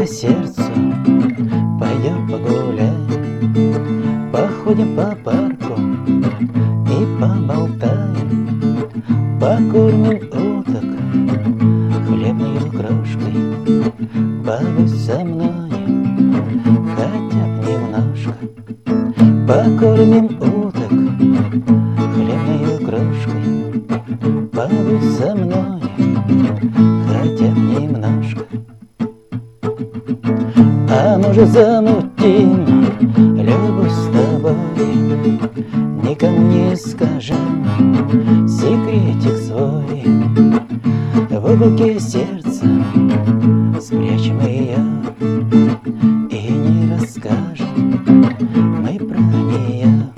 по сердцу Пойдем погуляем Походим по парку И поболтаем. Покормим уток Хлебной крошкой Побудь со мной Хотя б немножко. Покормим уток Хлебной крошкой Побудь со мной Хотя б немножко а может замутим любовь с тобой. Никому не скажем секретик свой. В уголке сердца спрячем ее И не расскажем мы про нее.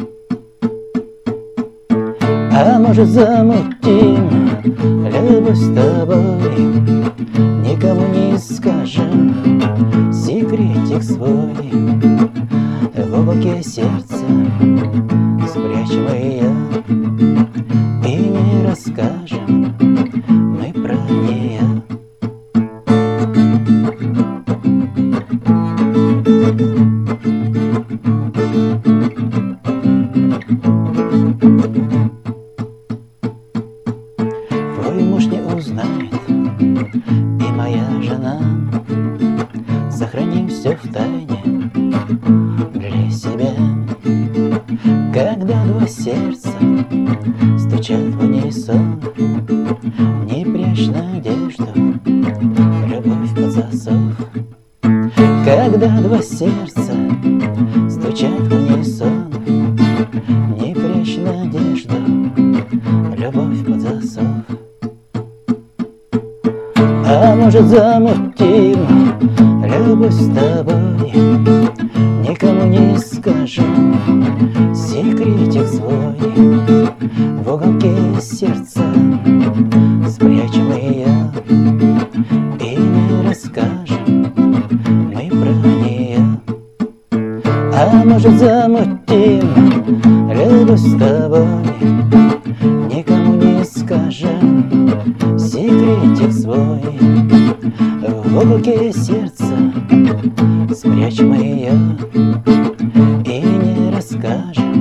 А может замутим любовь с тобой. Никому В уголке сердца спрячем ее И не расскажем мы про нее Твой муж не узнает И моя жена Сохраним все в тайне Для себя. Когда два сердца Стучат в унисон Не прячь надежду Любовь под засов. Когда два сердца Стучат в унисон Не прячь надежду Любовь под засов. А может замутим любовь с тобой Никому не скажем. Секретик свой В уголке сердца спрячем ее И не расскажем мы про нее А может замутим любовь с тобой Никому не скажем. Секретик свой В уголке сердца спрячем ее И не расскажем